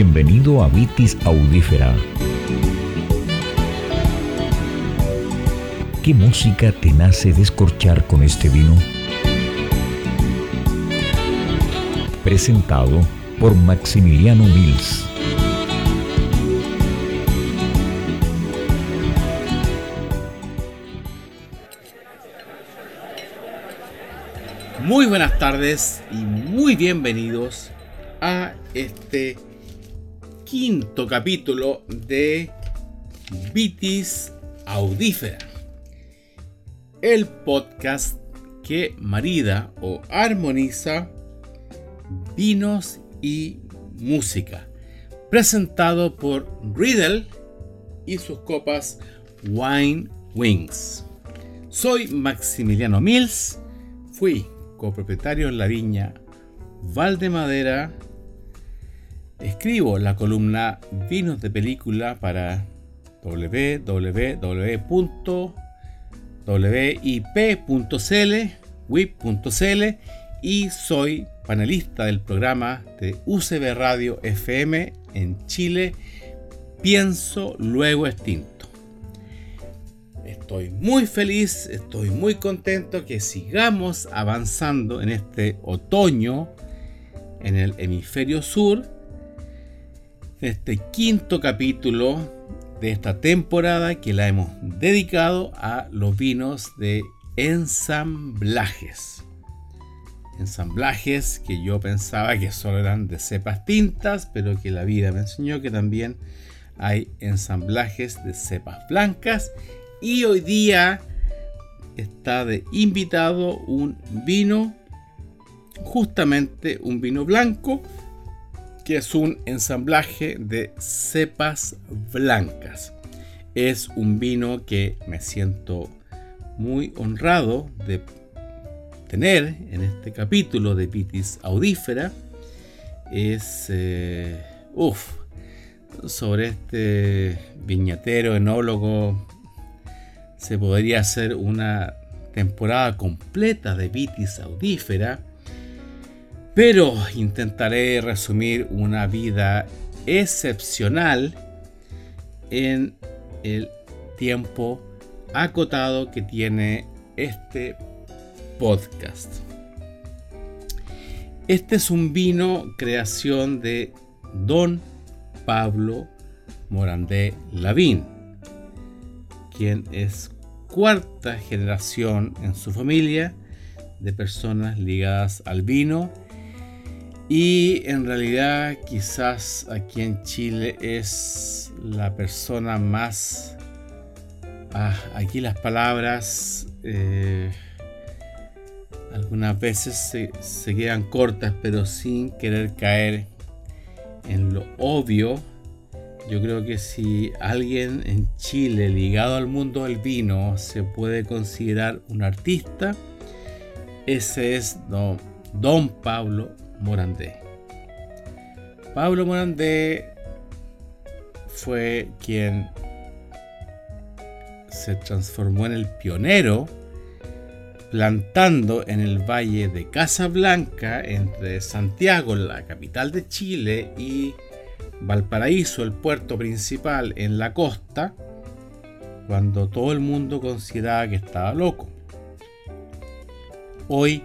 Bienvenido a Vitis Audífera. ¿Qué música te nace descorchar con este vino? Presentado por Maximiliano Mills. Muy buenas tardes y muy bienvenidos a este quinto capítulo de Vitis Audífera, el podcast que marida o armoniza vinos y música, presentado por Riddle y sus copas Wine Wings. Soy Maximiliano Mills, fui copropietario en la viña Valdemadera. Escribo la columna Vinos de Película para www.wip.cl, wip.cl y soy panelista del programa de UCB Radio FM en Chile, Pienso Luego Extinto. Estoy muy feliz, estoy muy contento que sigamos avanzando en este otoño en el hemisferio sur, este quinto capítulo de esta temporada que la hemos dedicado a los vinos de ensamblajes. Ensamblajes que yo pensaba que solo eran de cepas tintas, pero que la vida me enseñó que también hay ensamblajes de cepas blancas y hoy día está de invitado un vino, justamente un vino blanco, que es un ensamblaje de cepas blancas. Es un vino que me siento muy honrado de tener en este capítulo de Pitis Audífera. Es, eh, uff, sobre este viñatero, enólogo se podría hacer una temporada completa de vitis audífera, pero intentaré resumir una vida excepcional en el tiempo acotado que tiene este podcast. Este es un vino creación de Don Pablo Morandé Lavín quien es cuarta generación en su familia de personas ligadas al vino y en realidad quizás aquí en Chile es la persona más... Ah, aquí las palabras eh, algunas veces se, se quedan cortas pero sin querer caer en lo obvio. Yo creo que si alguien en Chile ligado al mundo del vino se puede considerar un artista, ese es don, Pablo Morandé. Pablo Morandé fue quien se transformó en el pionero plantando en el valle de Casablanca entre Santiago, la capital de Chile, y Valparaíso, el puerto principal en la costa, cuando todo el mundo consideraba que estaba loco. Hoy,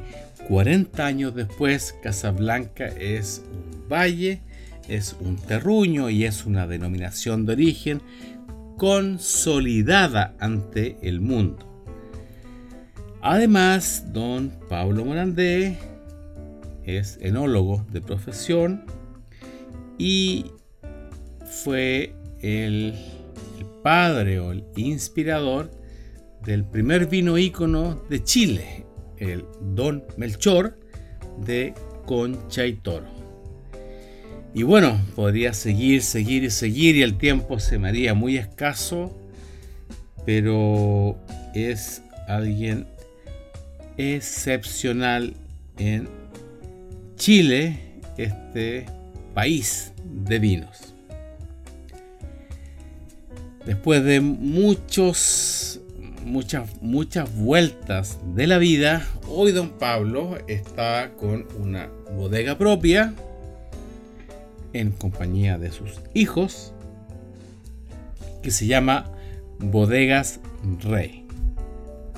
40 años después, Casablanca es un valle, es un terruño y es una denominación de origen consolidada ante el mundo. Además, don Pablo Morandé es enólogo de profesión y fue el, padre o el inspirador del primer vino ícono de Chile, el Don Melchor de Concha y Toro. Y bueno, podría seguir, seguir y seguir y el tiempo se me haría muy escaso, pero es alguien excepcional en Chile, este país de vinos. Después de muchos, muchas, muchas vueltas de la vida, hoy don Pablo está con una bodega propia en compañía de sus hijos, que se llama Bodegas Rey,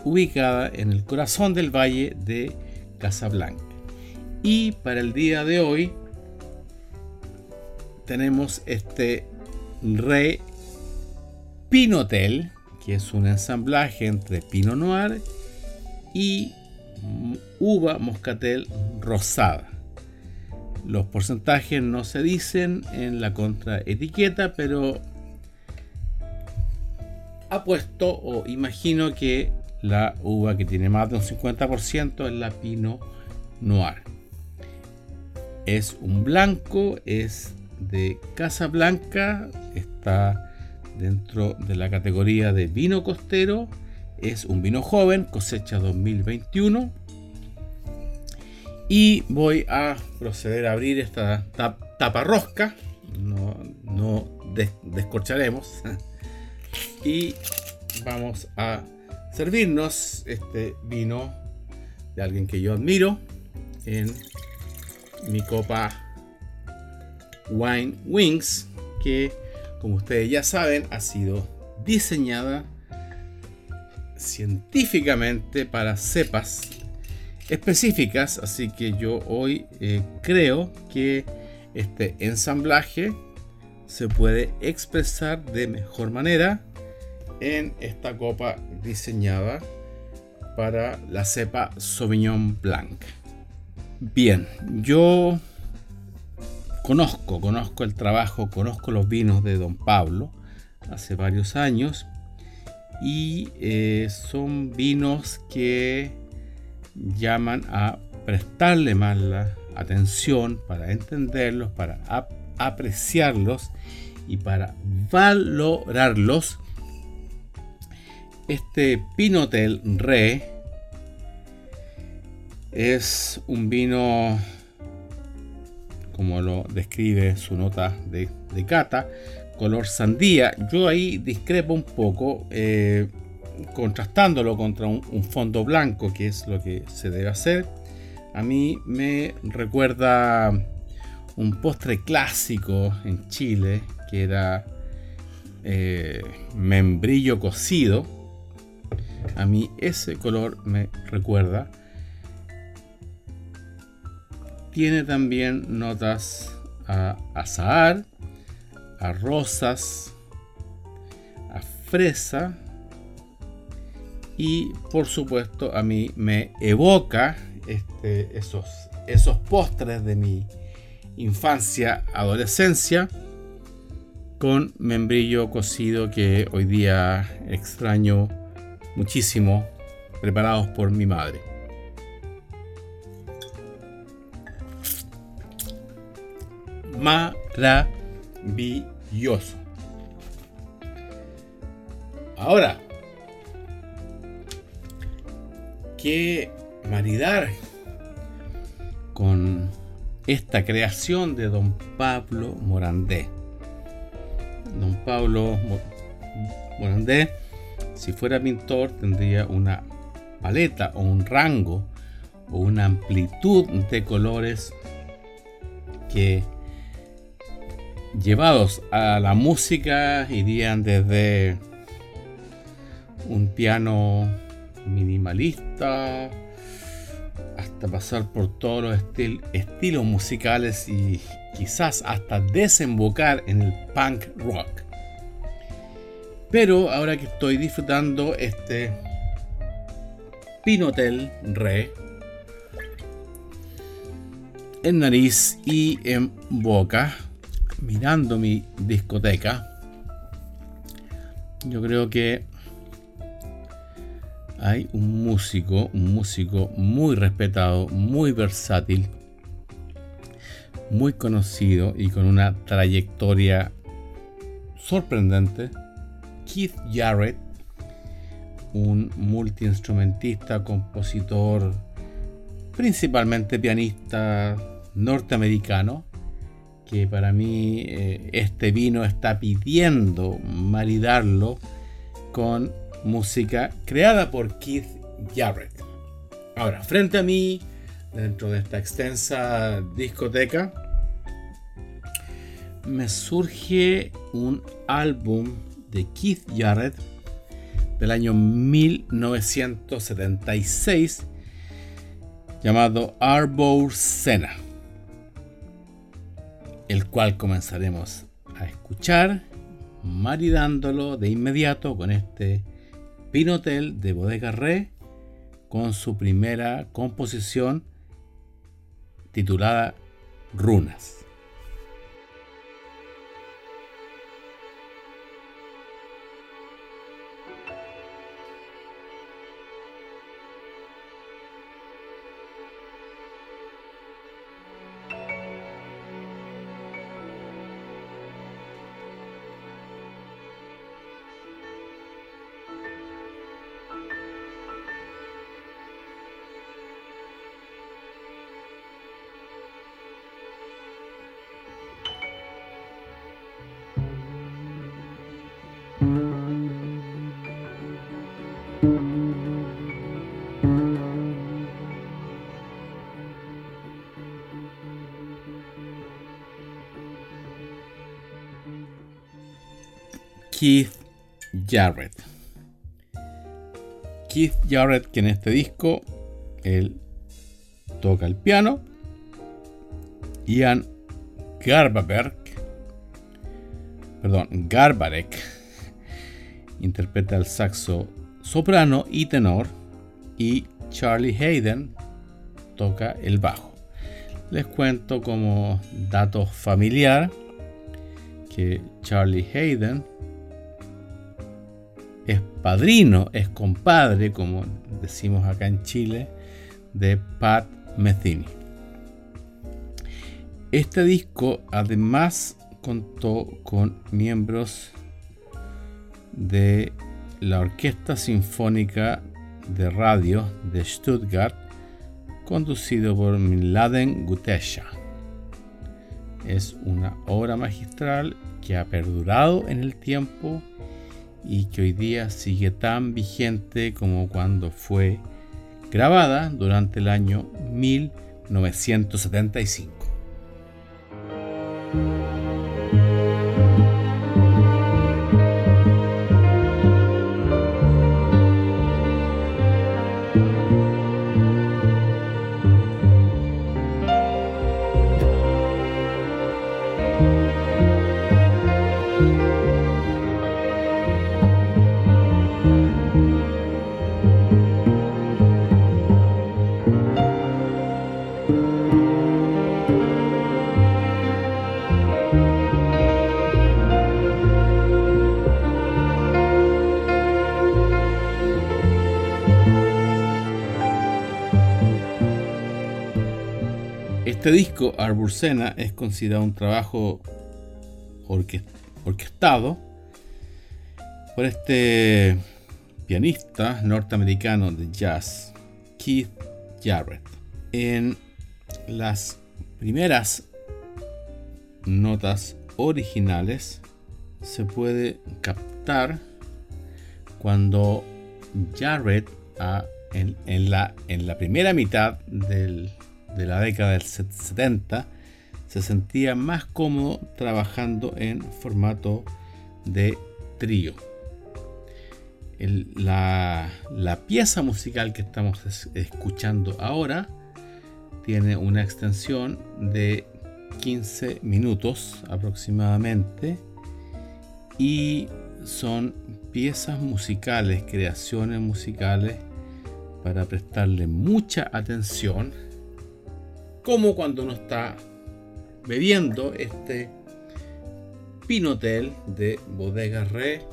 ubicada en el corazón del valle de Casablanca. Y para el día de hoy tenemos este Rey Pinotel, que es un ensamblaje entre Pinot Noir y uva moscatel rosada. Los porcentajes no se dicen en la contraetiqueta, pero apuesto o imagino que la uva que tiene más de un 50% es la Pinot Noir. Es un blanco, es de Casa Blanca, está dentro de la categoría de vino costero. Es un vino joven, cosecha 2021. Y voy a proceder a abrir esta tapa rosca. No, no descorcharemos. y vamos a servirnos este vino de alguien que yo admiro en mi copa Wine Wings que como ustedes ya saben, ha sido diseñada científicamente para cepas específicas, así que yo hoy eh, creo que este ensamblaje se puede expresar de mejor manera en esta copa diseñada para la cepa Sauvignon Blanc. Bien, yo conozco, conozco el trabajo, conozco los vinos de Don Pablo hace varios años y eh, son vinos que llaman a prestarle más la atención para entenderlos, para apreciarlos y para valorarlos. Este Pinotel Re es un vino como lo describe su nota de, cata, color sandía. Yo ahí discrepo un poco, eh, contrastándolo contra un, fondo blanco, que es lo que se debe hacer. A mí me recuerda un postre clásico en Chile, que era eh, membrillo cocido. A mí ese color me recuerda tiene también notas a azahar, a rosas, a fresa y por supuesto a mí me evoca este, esos, esos postres de mi infancia, adolescencia con membrillo cocido que hoy día extraño muchísimo preparados por mi madre. Maravilloso. Ahora, ¿qué maridar con esta creación de don Pablo Morandé? Don Pablo Morandé, si fuera pintor, tendría una paleta o un rango o una amplitud de colores que llevados a la música irían desde un piano minimalista hasta pasar por todos los estilos musicales y quizás hasta desembocar en el punk rock. Pero ahora que estoy disfrutando este Pinotel Re en nariz y en boca, mirando mi discoteca, yo creo que hay un músico, un músico muy respetado, muy versátil, muy conocido y con una trayectoria sorprendente, Keith Jarrett, un multiinstrumentista, compositor, principalmente pianista norteamericano, que para mí eh, este vino está pidiendo maridarlo con música creada por Keith Jarrett. Ahora, frente a mí, dentro de esta extensa discoteca, me surge un álbum de Keith Jarrett del año 1976 llamado Arbor Sena, el cual comenzaremos a escuchar, maridándolo de inmediato con este Pinotel de Bodega Re, con su primera composición titulada Runas. Keith Jarrett. Keith Jarrett, que en este disco él toca el piano. Ian Garbarek, perdón, Garbarek interpreta el saxo soprano y tenor y Charlie Hayden toca el bajo. Les cuento como dato familiar que Charlie Hayden es padrino, es compadre, como decimos acá en Chile, de Pat Metheny. Este disco además contó con miembros de la Orquesta Sinfónica de Radio de Stuttgart, conducido por Miladen Gutesha. Es una obra magistral que ha perdurado en el tiempo y que hoy día sigue tan vigente como cuando fue grabada durante el año 1975. Este disco, Arbursena, es considerado un trabajo orquestado por este pianista norteamericano de jazz, Keith Jarrett. En las primeras notas originales se puede captar cuando Jarrett en la primera mitad del de la década del 70 se sentía más cómodo trabajando en formato de trío. la, pieza musical que estamos escuchando ahora tiene una extensión de 15 minutos aproximadamente y son piezas musicales, creaciones musicales para prestarle mucha atención como cuando uno está bebiendo este Pinotel de Bodega Re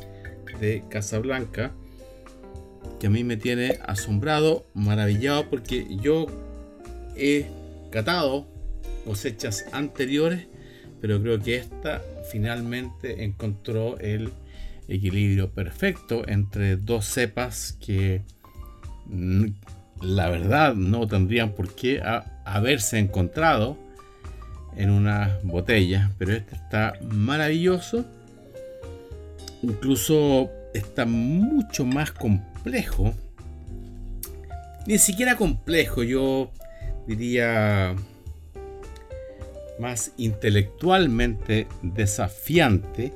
de Casablanca, que a mí me tiene asombrado, maravillado, porque yo he catado cosechas anteriores, pero creo que esta finalmente encontró el equilibrio perfecto entre dos cepas que la verdad no tendrían por qué haberse encontrado en una botella, pero este está maravilloso. Incluso está mucho más complejo. Ni siquiera complejo, yo diría más intelectualmente desafiante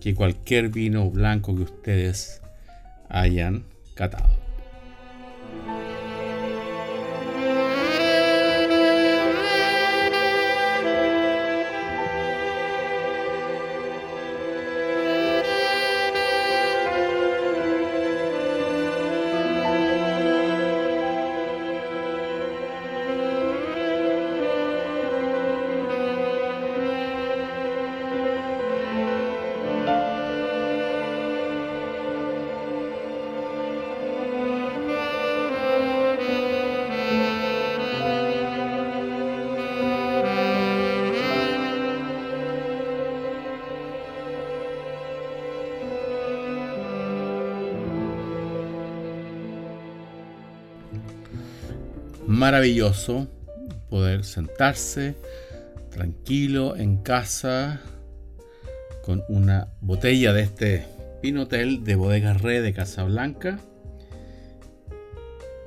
que cualquier vino blanco que ustedes hayan catado. Maravilloso poder sentarse tranquilo en casa con una botella de este Pinotel de Bodega Red de Casablanca,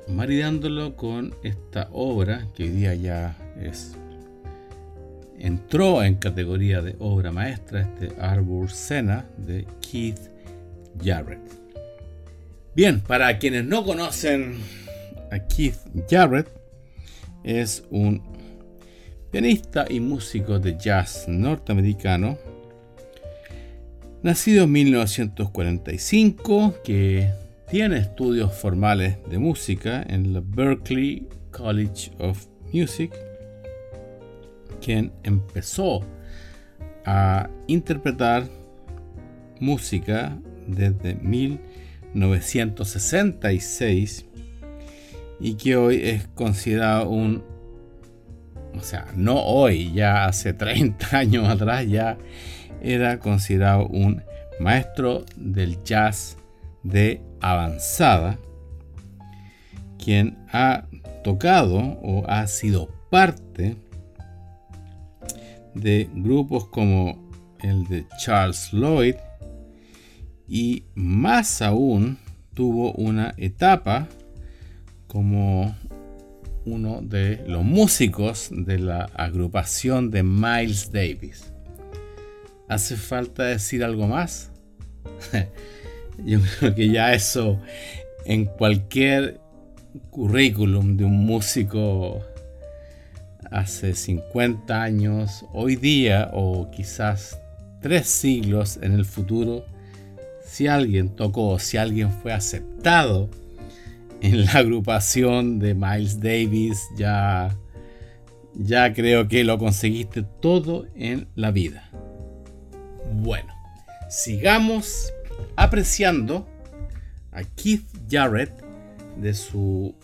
maridándolo con esta obra que hoy día ya es entró en categoría de obra maestra, este Arbor Sena de Keith Jarrett. Bien, para quienes no conocen a Keith Jarrett, es un pianista y músico de jazz norteamericano, nacido en 1945, que tiene estudios formales de música en la Berklee College of Music, quien empezó a interpretar música desde 1966 y que hoy es considerado un, o sea, no hoy, ya hace 30 años atrás ya era considerado un maestro del jazz de avanzada, quien ha tocado o ha sido parte de grupos como el de Charles Lloyd y más aún tuvo una etapa como uno de los músicos de la agrupación de Miles Davis. ¿Hace falta decir algo más? Yo creo que ya eso en cualquier currículum de un músico hace 50 años, hoy día o quizás tres siglos en el futuro, si alguien tocó, si alguien fue aceptado en la agrupación de Miles Davis, ya, ya creo que lo conseguiste todo en la vida. Bueno, sigamos apreciando a Keith Jarrett de su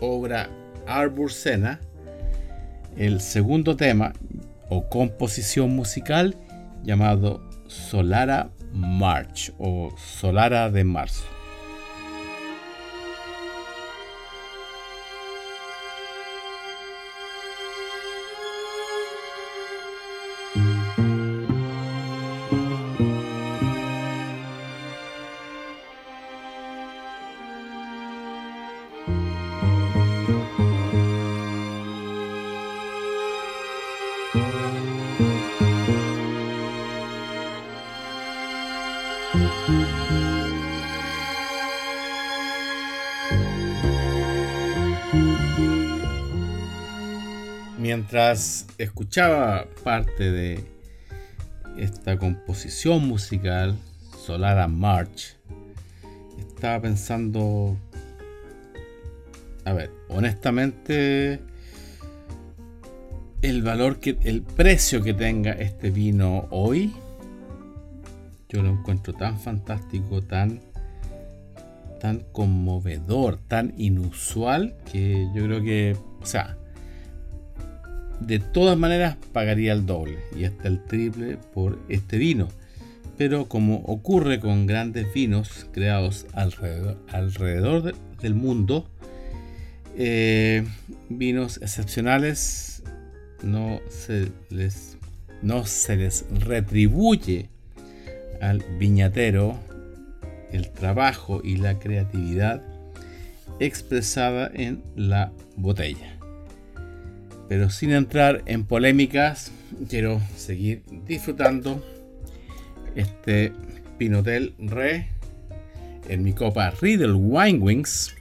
obra Arbor Sena, el segundo tema o composición musical llamado Solara March o Solara de Marzo. Mientras escuchaba parte de esta composición musical, Solara March, estaba pensando, a ver, honestamente, el valor que, el precio que tenga este vino hoy, yo lo encuentro tan fantástico, tan, tan conmovedor, tan inusual, que yo creo que, o sea, de todas maneras pagaría el doble y hasta el triple por este vino. Pero como ocurre con grandes vinos creados alrededor, del mundo, eh, vinos excepcionales no se, les, no se les retribuye al viñatero el trabajo y la creatividad expresada en la botella. Pero sin entrar en polémicas, quiero seguir disfrutando este Pinotel Re en mi copa Riddle Wine Wings,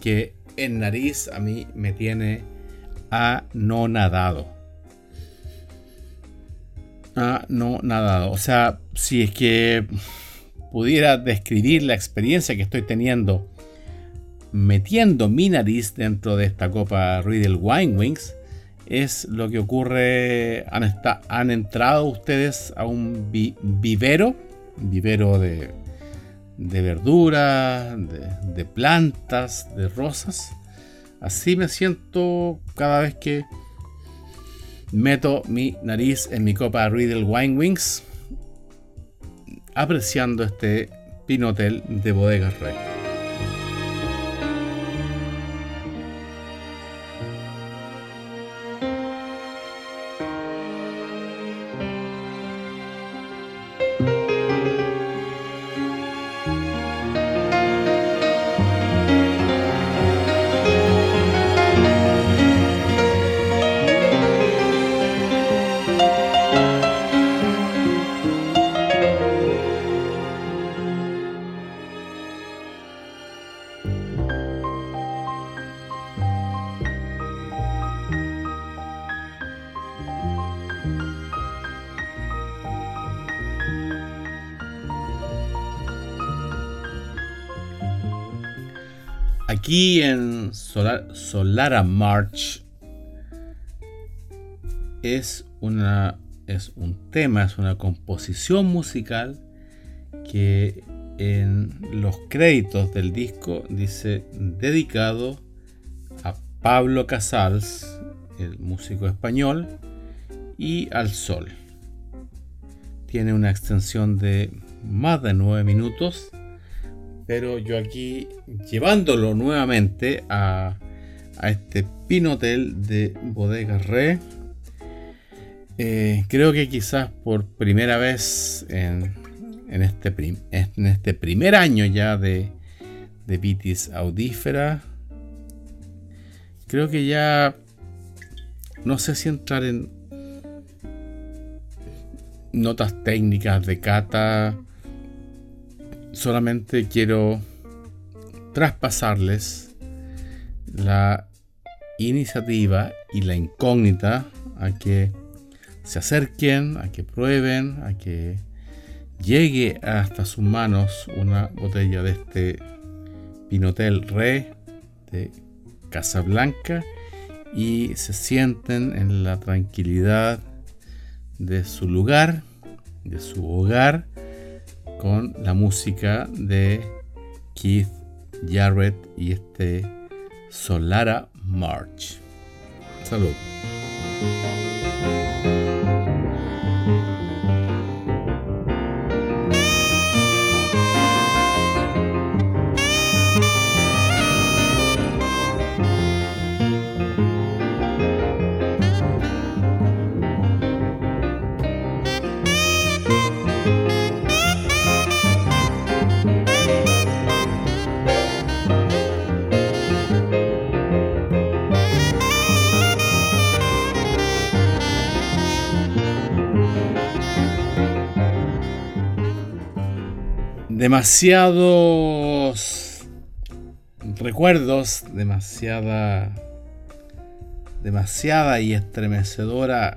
que en nariz a mí me tiene anonadado. Anonadado. O sea, si es que pudiera describir la experiencia que estoy teniendo metiendo mi nariz dentro de esta copa Riddle Wine Wings, es lo que ocurre. Han, entrado ustedes a un vivero, vivero de, de verduras, de, de, plantas, de rosas. Así me siento cada vez que meto mi nariz en mi copa Riddle Wine Wings, apreciando este pinotel de bodegas Rey. Aquí en Solara March es, una, es un tema, es una composición musical que en los créditos del disco dice dedicado a Pablo Casals, el músico español, y al sol. Tiene una extensión de más de 9 minutos pero yo aquí llevándolo nuevamente a, este Pinotel de Bodega Re. Eh, creo que quizás por primera vez en, este, en este primer año ya de, de Vitis audífera, creo que ya no sé si entrar en notas técnicas de cata solamente quiero traspasarles la iniciativa y la incógnita a que se acerquen, a que prueben, a que llegue hasta sus manos una botella de este Pinotel Re de Casablanca y se sienten en la tranquilidad de su lugar, de su hogar con la música de Keith Jarrett y este Solara March. Salud. Demasiados recuerdos, demasiada, demasiada y estremecedora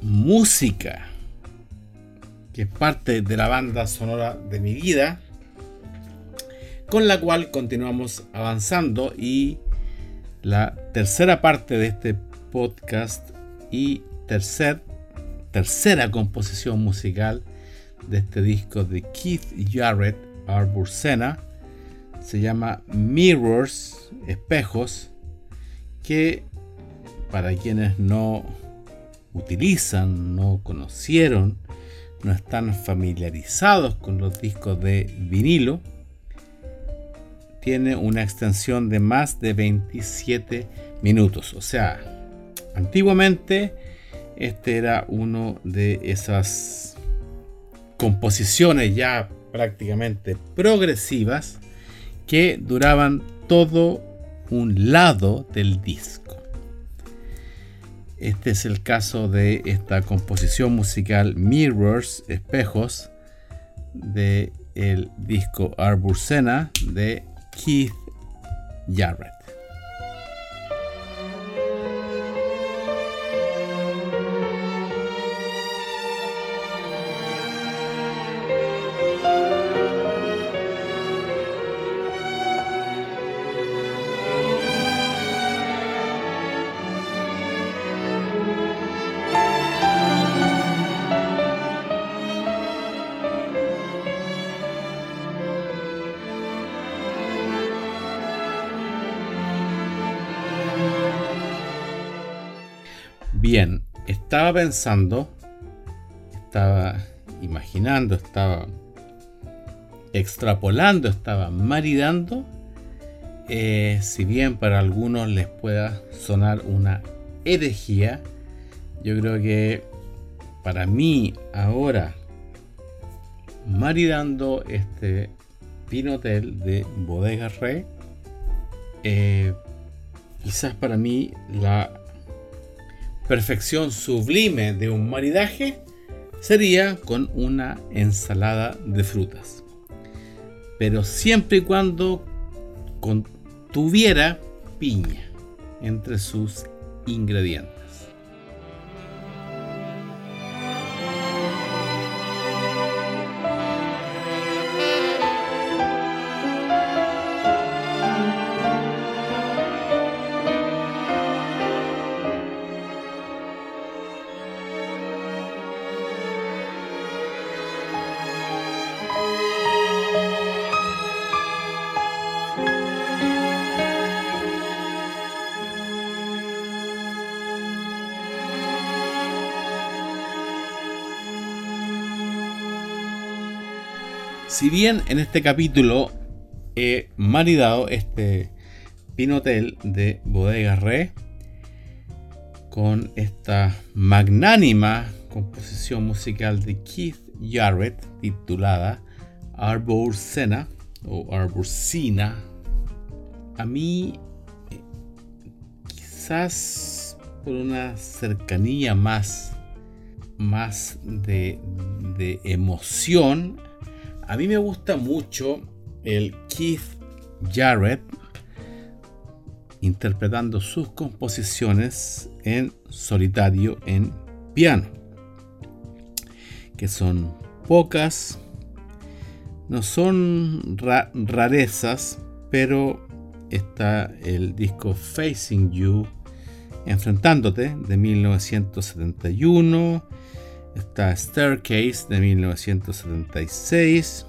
música que es parte de la banda sonora de mi vida, con la cual continuamos avanzando y la tercera parte de este podcast y tercer, tercera composición musical de este disco de Keith Jarrett Arbursena se llama Mirrors, espejos, que para quienes no utilizan, no conocieron, no están familiarizados con los discos de vinilo, tiene una extensión de más de 27 minutos. O sea, antiguamente este era uno de esas composiciones ya prácticamente progresivas que duraban todo un lado del disco. Este es el caso de esta composición musical Mirrors, Espejos, de el disco Arbursena de Keith Jarrett. Estaba pensando, estaba imaginando, estaba extrapolando, estaba maridando. Eh, si bien para algunos les pueda sonar una herejía, yo creo que para mí ahora, maridando este Pinotel de Bodega Rey, eh, quizás para mí la perfección sublime de un maridaje sería con una ensalada de frutas. Pero siempre y cuando tuviera piña entre sus ingredientes. Si bien en este capítulo he maridado este Pinotel de Bodega Re con esta magnánima composición musical de Keith Jarrett titulada Arborsena o Arborsina. A mí, quizás por una cercanía más, más de emoción, a mí me gusta mucho el Keith Jarrett interpretando sus composiciones en solitario en piano, que son pocas, no son rarezas, pero está el disco Facing You, Enfrentándote, de 1971, Está Staircase de 1976.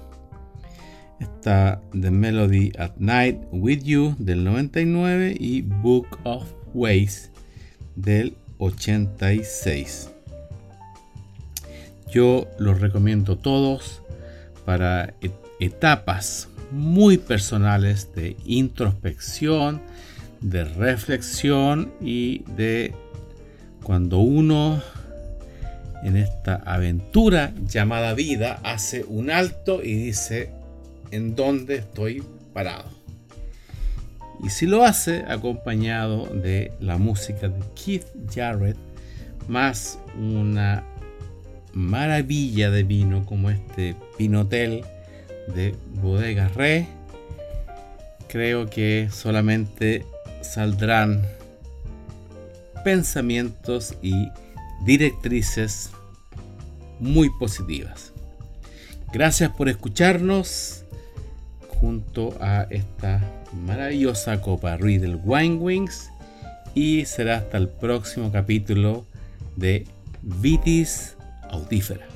Está The Melody at Night with You del 99 y Book of Ways del 86. Yo los recomiendo todos para etapas muy personales de introspección, de reflexión y de cuando uno en esta aventura llamada vida hace un alto y dice en dónde estoy parado. Y si lo hace acompañado de la música de Keith Jarrett, más una maravilla de vino como este Pinotel de Bodega Re, creo que solamente saldrán pensamientos y directrices muy positivas. Gracias por escucharnos junto a esta maravillosa copa Riddle Wine Wings y será hasta el próximo capítulo de Vitis Autífera.